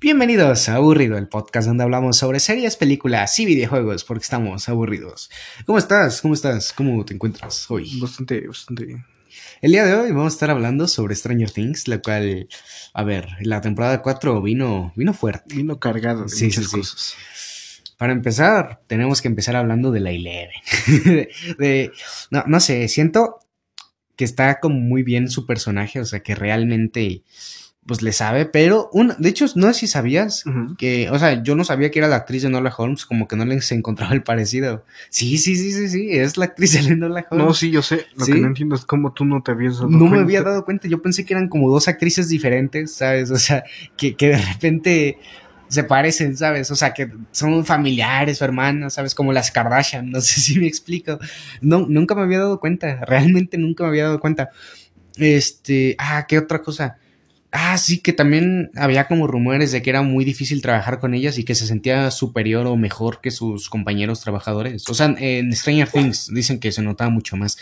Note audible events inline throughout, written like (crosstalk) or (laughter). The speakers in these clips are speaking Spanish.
Bienvenidos a Aburrido, el podcast donde hablamos sobre series, películas y videojuegos porque estamos aburridos. ¿Cómo estás? ¿Cómo estás? ¿Cómo te encuentras hoy? Bastante, bastante bien. El día de hoy vamos a estar hablando sobre Stranger Things, la cual, a ver, la temporada 4 vino, vino fuerte. Vino cargado de Sí, muchas sí, sí. Para empezar, tenemos que empezar hablando de la Eleven. de, (laughs) de- no, no sé, siento que está como muy bien su personaje, o sea, que realmente, pues le sabe, pero, un, de hecho, no sé si sabías que, o sea, yo no sabía que era la actriz de Enola Holmes, como que no les encontraba el parecido. Sí, sí, sí, sí, sí, es la actriz de Enola Holmes. No, sí, yo sé. Lo ¿Sí? que no entiendo es cómo tú no te habías dado No me cuenta. había dado cuenta, yo pensé que eran como dos actrices diferentes, ¿sabes? O sea, que, que de repente se parecen, ¿sabes? O sea, que son familiares o hermanas, ¿sabes? Como las Kardashian, no sé (laughs) si me explico. No, nunca me había dado cuenta, realmente nunca me había dado cuenta. Este, ah, ¿qué otra cosa? Ah, sí, que también había como rumores de que era muy difícil trabajar con ellas y que se sentía superior o mejor que sus compañeros trabajadores. O sea, en Stranger Things dicen que se notaba mucho más.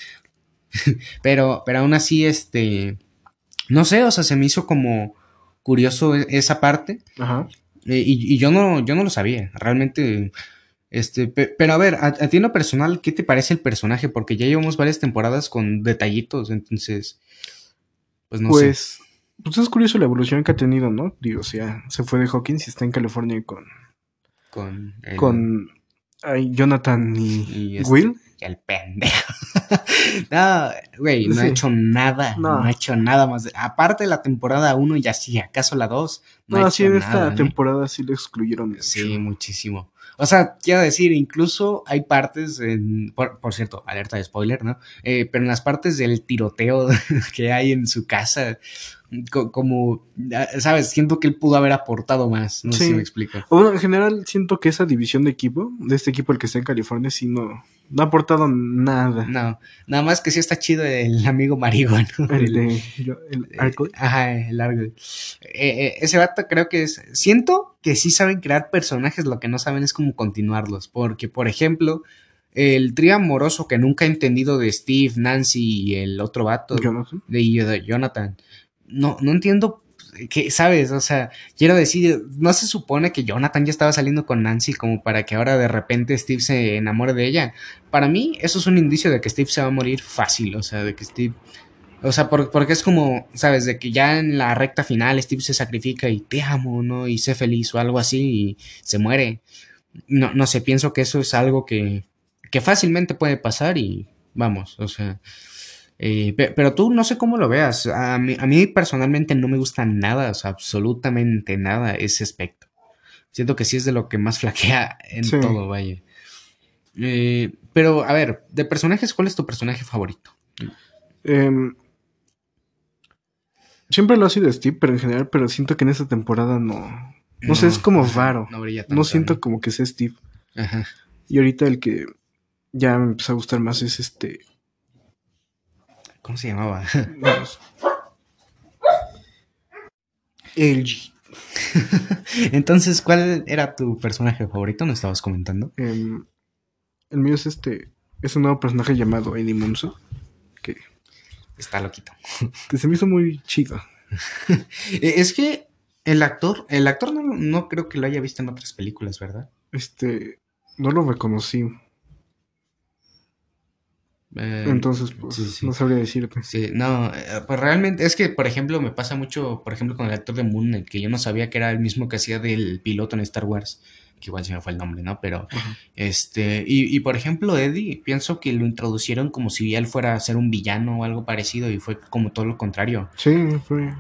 (laughs) pero, pero aún así, este, no sé, o sea, se me hizo como curioso e- esa parte. Ajá. eh, y, y yo no, yo no lo sabía, realmente. Este, pe- pero a ver, a, a ti en lo personal, ¿qué te parece el personaje? Porque ya llevamos varias temporadas con detallitos, entonces, pues no sé. Pues, es curioso la evolución que ha tenido, ¿no? Digo, o sea, se fue de Hawkins y está en California con, Con, el- con ay, Jonathan y, y este- Will. y el pendejo. (laughs) no, güey, no ha hecho nada, no. No. ha hecho nada más. Aparte de la temporada 1 y así, acaso la 2, no, No, ha sí, hecho en esta nada, ¿eh? temporada sí lo excluyeron. mucho. Sí, muchísimo. O sea, quiero decir, incluso hay partes, en, por, por cierto, alerta de spoiler, ¿no? Eh, pero en las partes del tiroteo (laughs) que hay en su casa, co- como, ¿sabes? Siento que él pudo haber aportado más, no sé si me explico. Bueno, en general siento que esa división de equipo, de este equipo el que está en California, sí no, no ha aportado nada. No, nada más que sí está chido el amigo marihuano. El el- de yo- el Eh, Arco. Ajá, el largo. Eh, eh, ese vato creo que es. Siento que sí saben crear personajes, lo que no saben es cómo continuarlos. Porque, por ejemplo, el trío amoroso que nunca he entendido de Steve, Nancy y el otro vato Jonathan. de Jonathan. No, no entiendo. ¿Qué, ¿Sabes? O sea, quiero decir, no se supone que Jonathan ya estaba saliendo con Nancy como para que ahora de repente Steve se enamore de ella. Para mí, eso es un indicio de que Steve se va a morir fácil. O sea, de que Steve o sea, por- porque es como, ¿sabes? De que ya en la recta final Steve se sacrifica y te amo, ¿no? Y sé feliz o algo así y se muere. No, no sé, pienso que eso es algo que, que fácilmente puede pasar y vamos, o sea. Eh, pe- pero tú no sé cómo lo veas. A mí, a mí personalmente no me gusta nada, o sea, absolutamente nada ese aspecto. Siento que sí es de lo que más (laughs) flaquea en Sí. todo, vaya. Eh, pero, a ver, de personajes, ¿cuál es tu personaje favorito? Em, siempre lo ha sido Steve, pero en general, pero siento que en esta temporada no. No sé, es como raro. No, brilla No tanto, siento como que sea Steve. Ajá. Y ahorita el que ya me empezó a gustar más es este. ¿Cómo se llamaba? (laughs) vamos. LG. (laughs) Entonces, ¿cuál era tu personaje favorito? ¿Me estabas comentando? Em, el mío es este. Es un nuevo personaje llamado Eddie Munzo. Que, Está loquito. que se me hizo muy chido. (laughs) Eh, Es que el actor, el actor no, no creo que lo haya visto en otras películas, ¿verdad? Este. No lo reconocí. Eh, Entonces, pues, sí, sí. no sabría decirte. Sí, no, eh, pues realmente es que, por ejemplo, me pasa mucho, por ejemplo, con el actor de Moon que yo no sabía que era el mismo que hacía del piloto en Star Wars, que igual se me fue el nombre, ¿no? Pero, este, y, y por ejemplo, Eddie, pienso que lo introducieron como si él fuera a ser un villano o algo parecido, y fue como todo lo contrario. Sí, fue.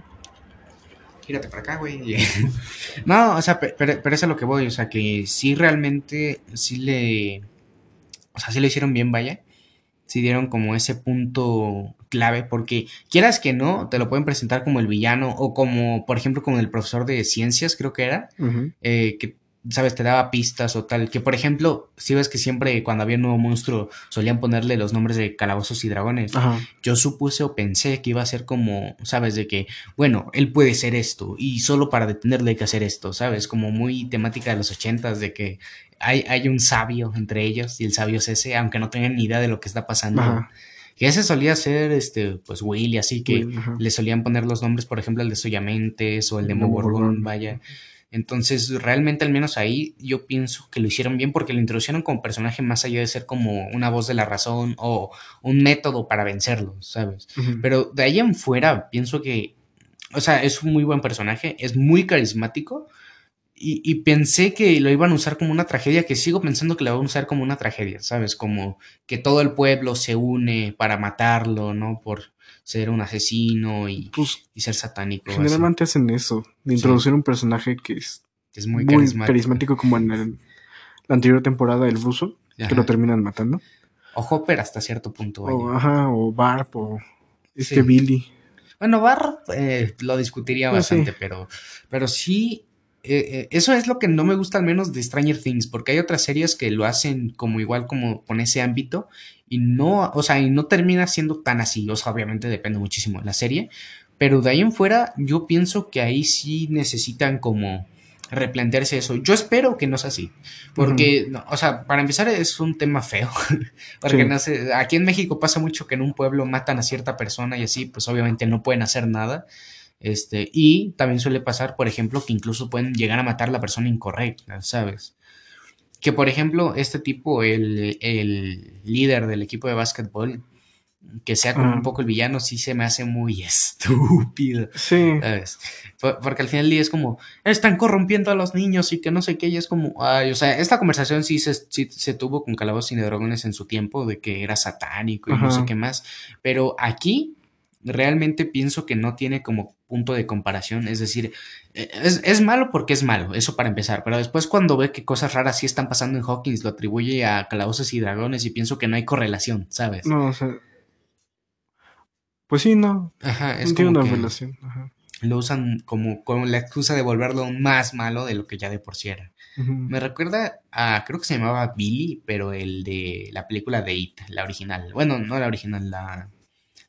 Gírate para acá, güey. (laughs) no, o sea, pe- pero, pero es a lo que voy, o sea, que sí realmente, sí le, o sea, sí lo hicieron bien, vaya. Sí dieron como ese punto clave, porque quieras que no, te lo pueden presentar como el villano, o como, por ejemplo, como el profesor de ciencias, creo que era, eh, que, sabes, te daba pistas o tal. Que, por ejemplo, si ves que siempre cuando había un nuevo monstruo solían ponerle los nombres de calabozos y dragones Ajá. yo supuse o pensé que iba a ser como, ¿sabes? De que, bueno, él puede ser esto y solo para detenerlo hay que hacer esto, ¿sabes? Como muy temática de los ochentas, de que hay, hay un sabio entre ellos y el sabio es ese, aunque no tengan ni idea de lo que está pasando. Ajá. Que ese solía ser, este, pues Will y así que Will, le solían poner los nombres, por ejemplo, el de Soyamentes o el de Demogorgon. vaya. Entonces, realmente, al menos ahí, yo pienso que lo hicieron bien porque lo introdujeron como personaje más allá de ser como una voz de la razón o un método para vencerlo, ¿sabes? Pero de ahí en fuera, pienso que, o sea, es un muy buen personaje, es muy carismático. Y, y, pensé que lo iban a usar como una tragedia, que sigo pensando que lo van a usar como una tragedia, ¿sabes? Como que todo el pueblo se une para matarlo, ¿no? Por, ser un asesino y, pues, y ser satánico. Generalmente hacen eso, de introducir un personaje que es, es muy, muy carismático. carismático. como en el- la anterior temporada del ruso, que lo terminan matando. O Hopper hasta cierto punto. O, ajá, o Barb, o este Sí. Billy. Bueno, Barr eh, lo discutiría Pues sí. bastante, pero, pero sí, eh, eh, eso es lo que no me gusta al menos de Stranger Things, porque hay otras series que lo hacen como igual como con ese ámbito y no, o sea, y no termina siendo tan así, o sea, obviamente depende muchísimo de la serie, pero de ahí en fuera yo pienso que ahí sí necesitan como replantearse eso. Yo espero que no sea así, porque, no, o sea, para empezar es un tema feo, (laughs) porque Sí. no sé, aquí en México pasa mucho que en un pueblo matan a cierta persona y así, pues obviamente no pueden hacer nada. Este, y también suele pasar, por ejemplo, que incluso pueden llegar a matar a la persona incorrecta, ¿sabes? Que por ejemplo, este tipo, el, el líder del equipo de básquetbol, que sea como un poco el villano, sí se me hace muy (laughs) estúpido. Sí, ¿sabes? Por- Porque al final del día es como, están corrompiendo a los niños y que no sé qué, y es como, ay, o sea, esta conversación sí se, sí se tuvo con Calabozos y Dragones en su tiempo, de que era satánico y no sé qué más, pero aquí realmente pienso que no tiene como punto de comparación, es decir, eh, es, es malo porque es malo, eso para empezar, pero después cuando ve que cosas raras sí están pasando en Hawkins, lo atribuye a Calabozos y Dragones y pienso que no hay correlación, ¿sabes? no, o sea. Pues sí, no. Ajá, es No tiene como una que- relación. Ajá. lo usan como con la excusa de volverlo aún más malo de lo que ya de por sí era. Me recuerda a, creo que se llamaba Billy, pero el de la película de It, la original. Bueno, no la original, la,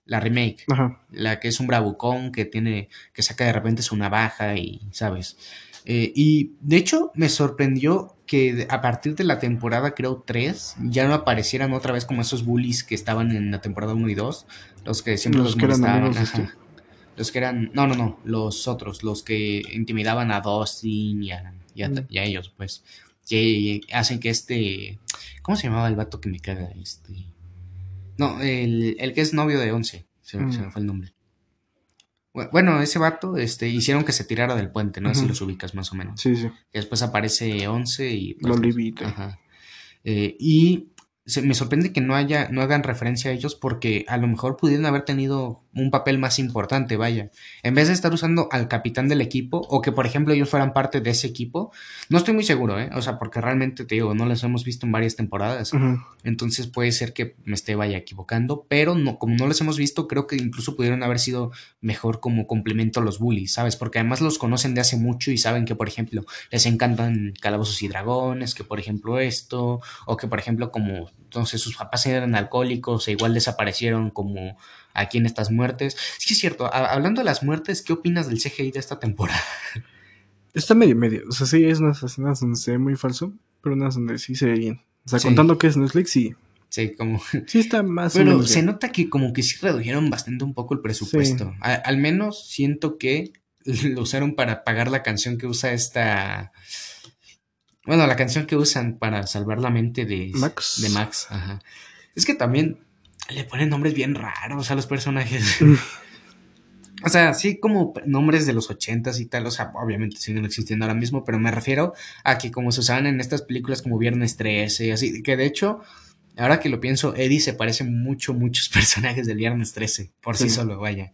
la remake. Ajá. La que es un bravucón que tiene, que saca de repente su navaja y, ¿sabes? Eh, y de hecho me sorprendió que a partir de la temporada, creo 3, ya no aparecieran otra vez como esos bullies que estaban en la temporada 1 y 2. Los que siempre Los los, que molestaban. ajá. Los que eran, no, no, no, los otros, los que intimidaban a Dustin y a, y a- Mm. y a ellos, pues, que hacen que este, ¿cómo se llamaba el vato que me caga? Este, no, el, el que es novio de Once, se, Mm. se me fue el nombre. Bu- Bueno, ese vato, este, hicieron que se tirara del puente, no sé si los ubicas más o menos. Sí, sí. Que después aparece Once y... La olivita. Ajá. Eh, y se, me sorprende que no haya, no hagan referencia a ellos porque a lo mejor pudieran haber tenido un papel más importante, vaya. En vez de estar usando al capitán del equipo, o que por ejemplo ellos fueran parte de ese equipo, no estoy muy seguro, ¿eh? O sea, porque realmente te digo, no los hemos visto en varias temporadas. Entonces puede ser que me esté vaya equivocando, pero no, como no los hemos visto, creo que incluso pudieron haber sido mejor como complemento a los bullies, ¿sabes? Porque además los conocen de hace mucho y saben que, por ejemplo, les encantan calabozos y dragones, que por ejemplo esto, o que por ejemplo como entonces sus papás eran alcohólicos e igual desaparecieron como aquí en estas muertes. Sí es cierto, hablando de las muertes, ¿qué opinas del CGI de esta temporada? Está medio medio. O sea, sí, es unas escenas donde se ve muy falso, pero unas donde sí se ve bien. O sea, Sí. contando que es Netflix, sí. Sí, como... (laughs) Sí está más o Pero menos se nota que como que sí redujeron bastante un poco el presupuesto. Al menos siento que (laughs) lo usaron para pagar la canción que usa esta... Bueno, la canción que usan para salvar la mente de Max. De Max, ajá. Es que también le ponen nombres bien raros a los personajes. (laughs) (laughs) O sea, sí como nombres de los ochentas y tal, o sea, obviamente siguen existiendo ahora mismo, pero me refiero a que como se usaban en estas películas como Viernes 13 y así, que de hecho, ahora que lo pienso, Eddie se parece mucho, muchos (laughs) personajes del Viernes 13, por sí, Sí. solo, vaya.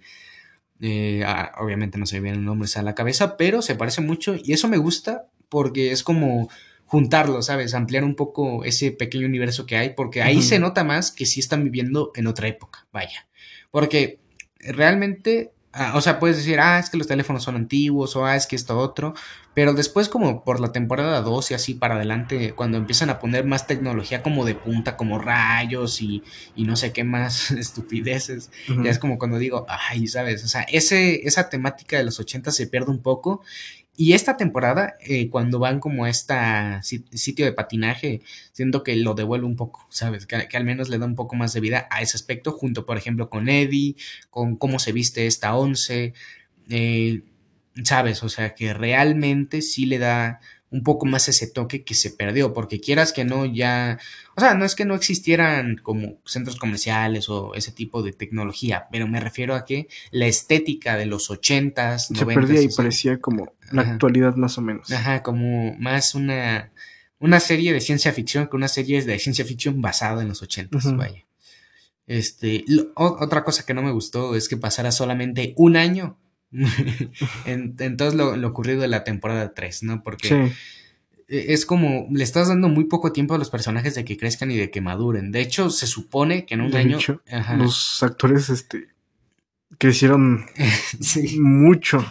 Eh, ah, obviamente no se me vienen nombres a la cabeza, pero se parece mucho y eso me gusta porque es como juntarlo, ¿sabes? Ampliar un poco ese pequeño universo que hay, porque ahí se nota más que sí están viviendo en otra época, vaya. Porque realmente, ah, o sea, puedes decir, ah, es que los teléfonos son antiguos, o ah, es que esto otro, pero después como por la temporada 2 y así para adelante, cuando empiezan a poner más tecnología como de punta, como rayos y, y no sé qué más (laughs) estupideces, ya es como cuando digo, ay, ¿sabes? O sea, ese, esa temática de los 80 se pierde un poco. Y esta temporada, eh, cuando van como a este sitio de patinaje, siento que lo devuelve un poco, ¿sabes? Que, al menos le da un poco más de vida a ese aspecto, junto, por ejemplo, con Eddie, con cómo se viste esta once. Eh, sabes, o sea, que realmente sí le da un poco más ese toque que se perdió, porque quieras que no, ya, o sea, no es que no existieran como centros comerciales o ese tipo de tecnología, pero me refiero a que la estética de los ochentas, se perdía y parecía como la actualidad más o menos. Ajá, como más una, una serie de ciencia ficción que una serie de ciencia ficción basada en los ochentas, vaya. Este, otra cosa que no me gustó es que pasara solamente un año (laughs) en, todo lo, ocurrido de la temporada 3, ¿no? Porque e, es como, le estás dando muy poco tiempo a los personajes de que crezcan y de que maduren. De hecho, se supone que en un año... Los actores, este, crecieron (laughs) mucho.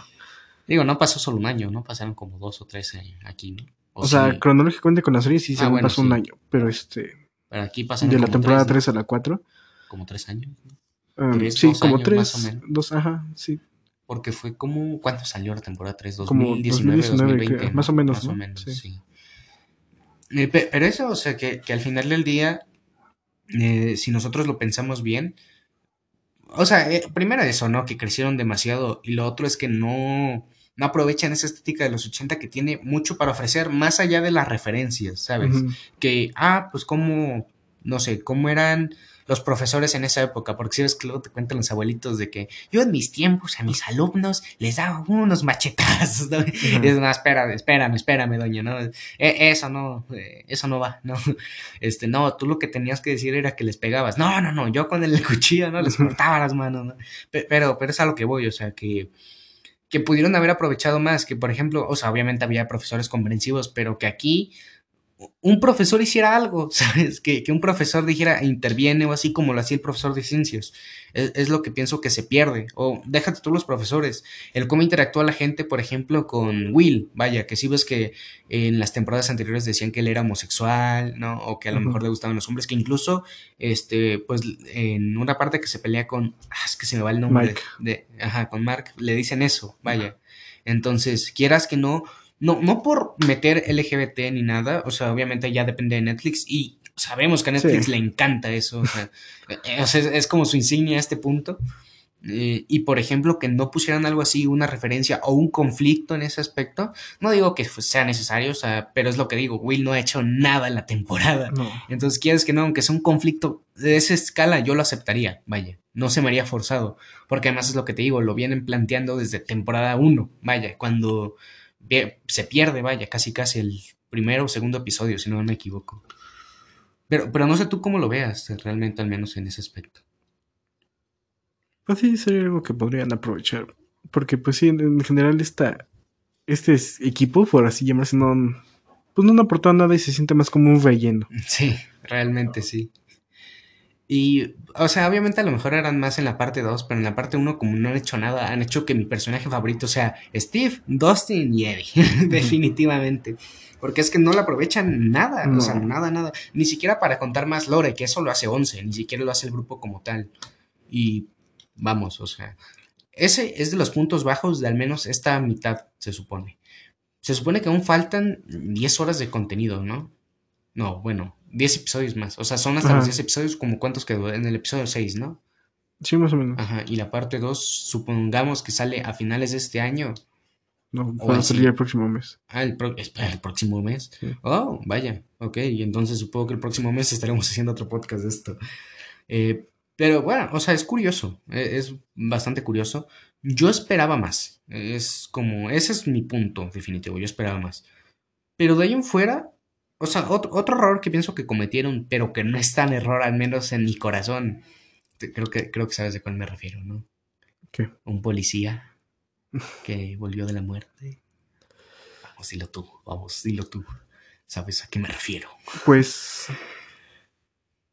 Digo, no pasó solo un año, ¿no? Pasaron como dos o tres años aquí, ¿no? O, sea, cronológicamente con la serie sí se ah, pasó un año, pero este... Pero aquí De la temporada 3, a la 4. Como tres años. Ah, sí, como tres, dos, ajá, sí. Porque fue como, ¿cuándo salió la temporada 3? 2019, 2020. más o menos. Más o menos, sí. Eh, pero eso, o sea, que, al final del día, eh, si nosotros lo pensamos bien, o sea, eh, primero eso, ¿no? Que crecieron demasiado. Y lo otro es que no, no aprovechan esa estética de los 80 que tiene mucho para ofrecer, más allá de las referencias, ¿sabes? Que, ah, pues como, no sé, cómo eran los profesores en esa época, porque si ves que luego te cuentan los abuelitos de que yo en mis tiempos a mis alumnos les daba unos machetazos, ¿no? Es, no, espérame, espérame, espérame, doña, ¿no? E, eso no, eh, eso no va, ¿no? Este, no, tú lo que tenías que decir era que les pegabas. No, no, no, yo con el cuchillo, ¿no? Les cortaba las manos, ¿no? Pero, pero es a lo que voy, o sea, que que pudieron haber aprovechado más, que por ejemplo, o sea, obviamente había profesores comprensivos, pero que aquí un profesor hiciera algo, (laughs) ¿sabes? Que, un profesor dijera, interviene o así como lo hacía el profesor de ciencias. Es, lo que pienso que se pierde. O déjate tú los profesores. El cómo interactúa la gente, por ejemplo, con Will. Vaya, que si ves que en las temporadas anteriores decían que él era homosexual, ¿no? O que a lo mejor le gustaban los hombres. Que incluso, este, pues en una parte que se pelea con, ah, es que se me va el nombre de, ajá, con Mark, le dicen eso, vaya. Entonces, quieras que no, no, no por meter LGBT ni nada, o sea, obviamente ya depende de Netflix y sabemos que a Netflix le encanta eso, o sea, (laughs) eh, es, como su insignia a este punto. Eh, y por ejemplo, que no pusieran algo así, una referencia o un conflicto en ese aspecto, no digo que sea necesario, o sea, pero es lo que digo, Will no ha hecho nada en la temporada. Entonces, quieres que no, aunque sea un conflicto de esa escala, yo lo aceptaría, vaya, no se me haría forzado, porque además es lo que te digo, lo vienen planteando desde temporada 1, vaya, cuando se pierde, vaya, casi casi el primero o segundo episodio, si no me equivoco. Pero, pero no sé tú cómo lo veas, realmente, al menos en ese aspecto. Pues sí, sería algo que podrían aprovechar. Porque, pues sí, en, general, esta, este equipo, por así llamarse, no, pues no aportado nada y se siente más como un relleno. Sí, realmente sí. Y, o sea, obviamente a lo mejor eran más en la parte 2, pero en la parte 1, como no han hecho nada, han hecho que mi personaje favorito sea Steve, Dustin y Eddie. (laughs) Definitivamente. Porque es que no le aprovechan nada, o sea, nada, nada. Ni siquiera para contar más lore, que eso lo hace 11, ni siquiera lo hace el grupo como tal. Y vamos, o sea, ese es de los puntos bajos de al menos esta mitad, se supone. Se supone que aún faltan 10 horas de contenido, ¿no? No, bueno, 10 episodios más. O sea, son hasta los 10 episodios, como cuántos quedó en el episodio 6, ¿no? Sí, más o menos. Ajá, y la parte 2, supongamos que sale a finales de este año. No, va a salir el próximo mes. Ah, el, el próximo mes. Oh, vaya, ok. Y entonces supongo que el próximo mes estaremos (laughs) haciendo otro podcast de esto. Eh, pero bueno, o sea, es curioso. E, es bastante curioso. Yo esperaba más. Es como, ese es mi punto definitivo. Yo esperaba más. Pero de ahí en fuera, o sea, otro, error que pienso que cometieron, pero que no es tan error, al menos en mi corazón. Creo que, creo que sabes de cuál me refiero, ¿no? ¿Qué? Un policía (laughs) que volvió de la muerte. Vamos, dilo tú, vamos, dilo tú. ¿Sabes a qué me refiero? Pues.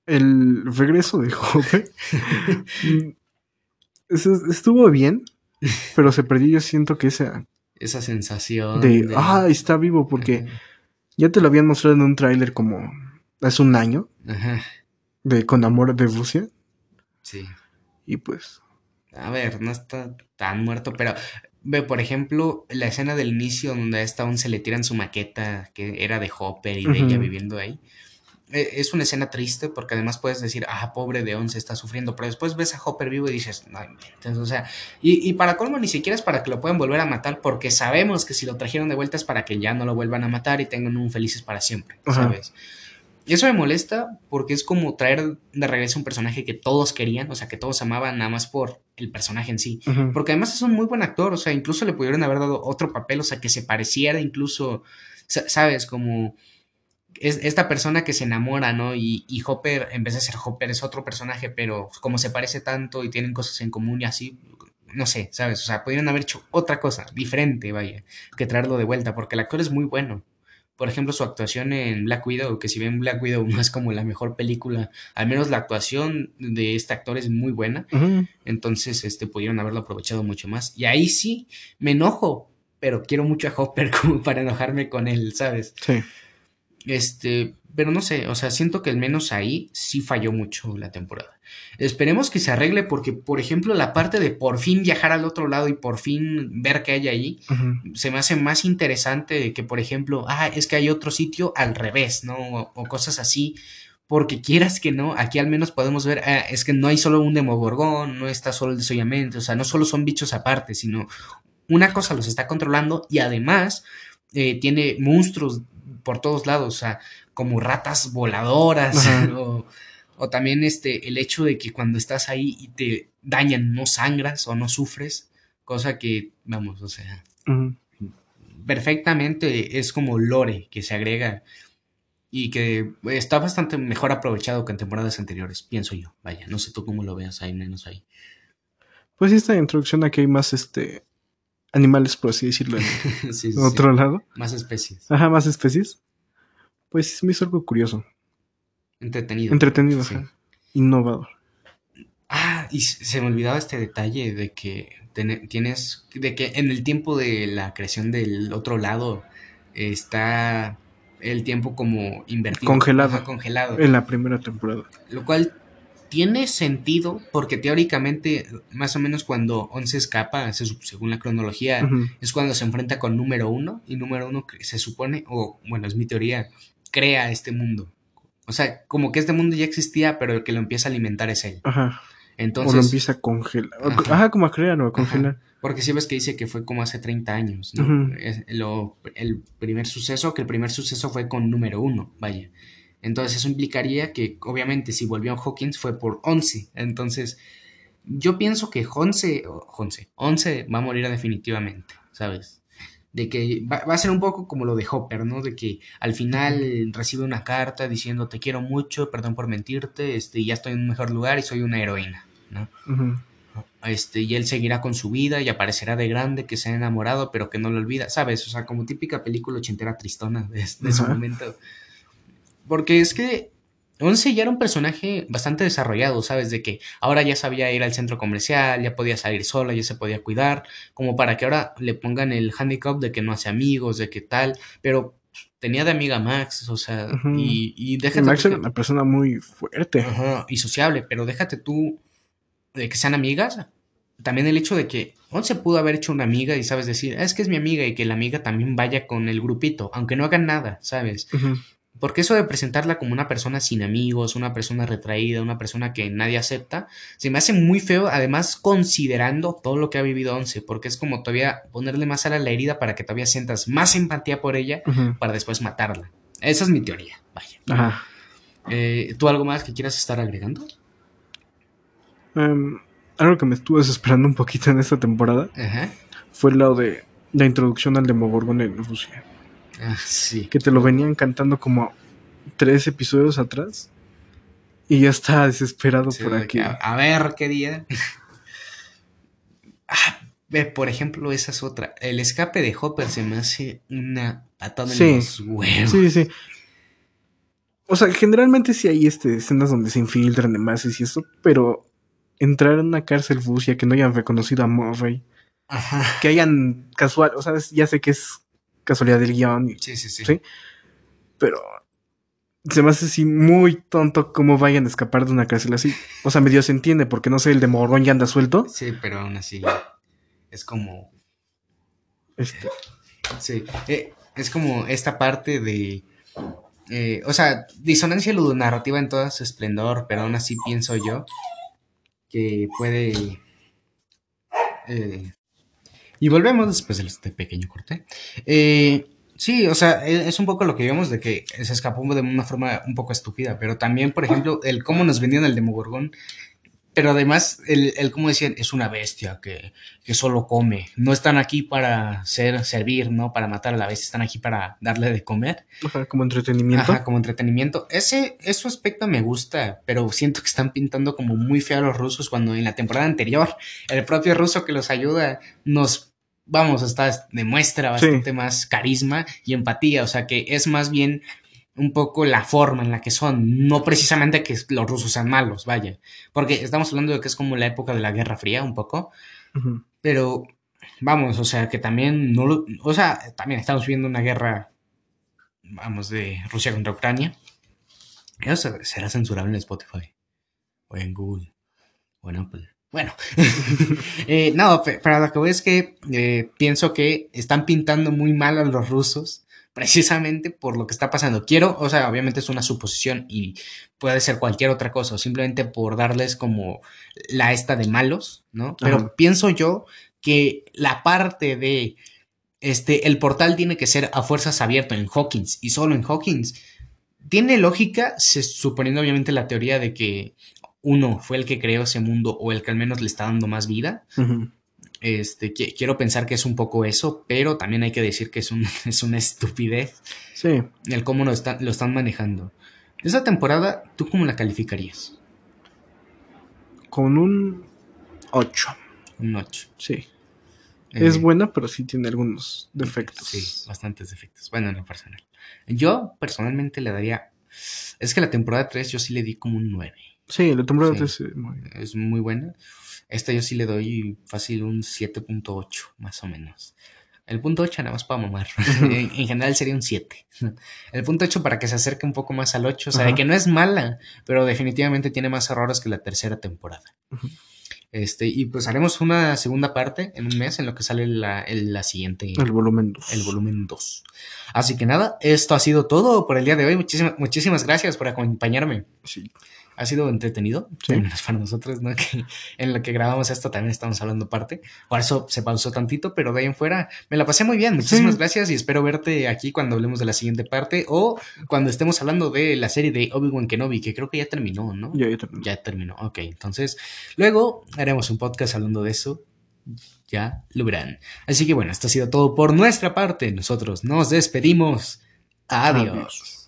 El regreso de Jope. (laughs) estuvo bien, pero se perdió. Yo siento que esa. Esa sensación. De, ah, está vivo, porque. Ya te lo habían mostrado en un tráiler como hace un año. Ajá. De Con Amor de Rusia. Sí. Y pues. A ver, no está tan muerto, pero ve, por ejemplo, la escena del inicio donde a esta aún se le tiran su maqueta que era de Hopper y de ella viviendo ahí. Eh, es una escena triste porque además puedes decir, ah, pobre de Once está sufriendo, pero después ves a Hopper vivo y dices, no, entonces, o sea, y, y, para colmo ni siquiera es para que lo puedan volver a matar porque sabemos que si lo trajeron de vuelta es para que ya no lo vuelvan a matar y tengan un felices para siempre, ¿sabes? Y eso me molesta porque es como traer de regreso un personaje que todos querían, o sea, que todos amaban nada más por el personaje en sí. Uh -huh. Porque además es un muy buen actor, o sea, incluso le pudieron haber dado otro papel, o sea, que se pareciera incluso, ¿sabes? Como es esta persona que se enamora, ¿no? Y, y, Hopper, en vez de ser Hopper, es otro personaje, pero como se parece tanto y tienen cosas en común y así, no sé, ¿sabes? O sea, pudieron haber hecho otra cosa diferente, vaya, que traerlo de vuelta, porque el actor es muy bueno. Por ejemplo, su actuación en Black Widow, que si bien Black Widow (laughs) no es como la mejor película, al menos la actuación de este actor es muy buena. Uh -huh. Entonces, este, pudieron haberlo aprovechado mucho más. Y ahí sí, me enojo, pero quiero mucho a Hopper (laughs) como para enojarme con él, ¿sabes? Sí. Este, pero no sé, o sea, siento que al menos ahí sí falló mucho la temporada. Esperemos que se arregle porque, por ejemplo, la parte de por fin viajar al otro lado y por fin ver qué hay ahí, uh -huh. se me hace más interesante que, por ejemplo, ah, es que hay otro sitio al revés, ¿no? O, o cosas así. Porque quieras que no, aquí al menos podemos ver, ah, es que no hay solo un demogorgón, no está solo el desollamiento, o sea, no solo son bichos aparte, sino una cosa los está controlando y además eh, tiene monstruos por todos lados, o sea, como ratas voladoras, o, o, también este, el hecho de que cuando estás ahí y te dañan, no sangras o no sufres, cosa que, vamos, o sea, uh -huh. perfectamente es como lore que se agrega y que está bastante mejor aprovechado que en temporadas anteriores, pienso yo, vaya, no sé tú cómo lo veas ahí, menos ahí. Pues esta introducción aquí hay más, este, animales, por así decirlo, en (laughs) sí, sí, otro sí. lado. Más especies. Ajá, más especies. Pues me hizo algo curioso. Entretenido. Entretenido, sí. ajá. Innovador. Ah, y se me olvidaba este detalle de que tienes, de que en el tiempo de la creación del otro lado está el tiempo como invertido. Congelado. Ajá, congelado. En la primera temporada. Lo cual tiene sentido porque teóricamente más o menos cuando Once escapa, según la cronología, uh -huh. es cuando se enfrenta con número uno y número uno se supone, o bueno, es mi teoría, crea este mundo. O sea, como que este mundo ya existía, pero el que lo empieza a alimentar es él. Ajá. Entonces, o lo empieza a congelar. Ajá, ajá como a crear o a congelar. Ajá. Porque si ves que dice que fue como hace 30 años, ¿no? Es lo, el primer suceso, que el primer suceso fue con número uno, vaya. Entonces eso implicaría que obviamente si volvió Hawkins fue por 11. Entonces yo pienso que 11, 11, 11 va a morir definitivamente, ¿sabes? De que va, va, a ser un poco como lo de Hopper, ¿no? De que al final recibe una carta diciendo te quiero mucho, perdón por mentirte, este, ya estoy en un mejor lugar y soy una heroína, ¿no? Uh -huh. Este, y él seguirá con su vida y aparecerá de grande que se ha enamorado, pero que no lo olvida, ¿sabes? O sea, como típica película ochentera tristona de, de uh -huh. ese momento. Porque es que Once ya era un personaje bastante desarrollado, ¿sabes? De que ahora ya sabía ir al centro comercial, ya podía salir sola, ya se podía cuidar, como para que ahora le pongan el handicap de que no hace amigos, de que tal, pero tenía de amiga Max, o sea, uh -huh. y, y déjate. Max era una persona muy fuerte. Y sociable, pero déjate tú de que sean amigas. También el hecho de que Once pudo haber hecho una amiga y sabes decir, es que es mi amiga y que la amiga también vaya con el grupito, aunque no hagan nada, ¿sabes? Uh -huh. Porque eso de presentarla como una persona sin amigos, una persona retraída, una persona que nadie acepta, se me hace muy feo, además considerando todo lo que ha vivido Once, porque es como todavía ponerle más a la herida para que todavía sientas más empatía por ella uh -huh. para después matarla. Esa es mi teoría, vaya. Ajá. Eh, ¿Tú algo más que quieras estar agregando? Um, algo que me estuvo desesperando un poquito en esta temporada Ajá. fue lo de la introducción al Demogorgon en Rusia. Ah, sí. Que te lo venían cantando como tres episodios atrás. Y ya estaba desesperado sí, por aquí. A, a, ver qué día. (laughs) ah, por ejemplo, esa es otra. El escape de Hopper se me hace una patada sí. en los huevos. Sí, sí. O sea, generalmente sí hay este, escenas donde se infiltran demás y eso, pero entrar en una cárcel Rusia que no hayan reconocido a Murray, Ajá. que hayan casual, o sea, ya sé que es casualidad del guion. Sí, sí, sí, sí. Pero se me hace así muy tonto cómo vayan a escapar de una cárcel así. O sea, medio se entiende, porque no sé, el de Morrón ya anda suelto. Sí, pero aún así es como... Este. Sí, eh, es como esta parte de... eh, o sea, disonancia ludonarrativa en toda su esplendor, pero aún así pienso yo que puede... eh, y volvemos después de este pequeño corte. Eh, sí, o sea, e- es un poco lo que vimos de que se escapó de una forma un poco estúpida, pero también, por ejemplo, el cómo nos vendían el Demogorgón, pero además el, el cómo decían, es una bestia que, que solo come, no están aquí para ser, servir, ¿no? Para matar a la bestia, están aquí para darle de comer. Ajá, como entretenimiento. Ajá, como entretenimiento. Ese, ese aspecto me gusta, pero siento que están pintando como muy feo a los rusos cuando en la temporada anterior el propio ruso que los ayuda nos, vamos, hasta demuestra Sí. bastante más carisma y empatía, o sea que es más bien un poco la forma en la que son, no precisamente que los rusos sean malos, vaya, porque estamos hablando de que es como la época de la Guerra Fría un poco, pero vamos, o sea que también no lo, o sea, también estamos viendo una guerra, vamos, de Rusia contra Ucrania. Eso será censurable en Spotify o en Google o en Apple. Bueno, (laughs) eh, no, pero lo que voy es que eh, pienso que están pintando muy mal a los rusos precisamente por lo que está pasando. Quiero, o sea, obviamente es una suposición y puede ser cualquier otra cosa, o simplemente por darles como la esta de malos, ¿no? Pero Ajá. pienso yo que la parte de este, el portal tiene que ser a fuerzas abierto en Hawkins y solo en Hawkins. Tiene lógica, se- suponiendo obviamente la teoría de que uno fue el que creó ese mundo o el que al menos le está dando más vida. Este, qui- quiero pensar que es un poco eso, pero también hay que decir que es, un- (laughs) es una estupidez Sí, el cómo lo están, lo están manejando. Esa temporada, ¿tú cómo la calificarías? con un 8. Un 8. Sí. Eh, Es buena, pero sí tiene algunos defectos. Sí, bastantes defectos. Bueno, en lo personal. Yo personalmente le daría. Es que la temporada 3 yo sí le di como un 9. Sí, la temporada Sí. 3 es muy Es muy buena. Esta yo sí le doy fácil un 7.8, más o menos. El punto 8 nada más para mamar. (laughs) en, en general sería un 7. El punto 8 para que se acerque un poco más al 8. O sea, de que no es mala, pero definitivamente tiene más errores que la tercera temporada. Este, y pues haremos una segunda parte en un mes en lo que sale la, el- la siguiente el volumen 2. el volumen 2. Así que nada, esto ha sido todo por el día de hoy. Muchísimas, muchísimas gracias por acompañarme. Sí. Ha sido entretenido, Sí. menos para nosotros, ¿no? Que en lo que grabamos esto también estamos hablando parte. Por eso se pausó tantito, pero de ahí en fuera me la pasé muy bien. Muchísimas Sí. gracias y espero verte aquí cuando hablemos de la siguiente parte o cuando estemos hablando de la serie de Obi-Wan Kenobi, que creo que ya terminó, ¿no? Ya, ya terminé. Ya terminó, ok. Entonces, luego haremos un podcast hablando de eso. Ya lo verán. Así que bueno, esto ha sido todo por nuestra parte. Nosotros nos despedimos. Adiós. Adiós.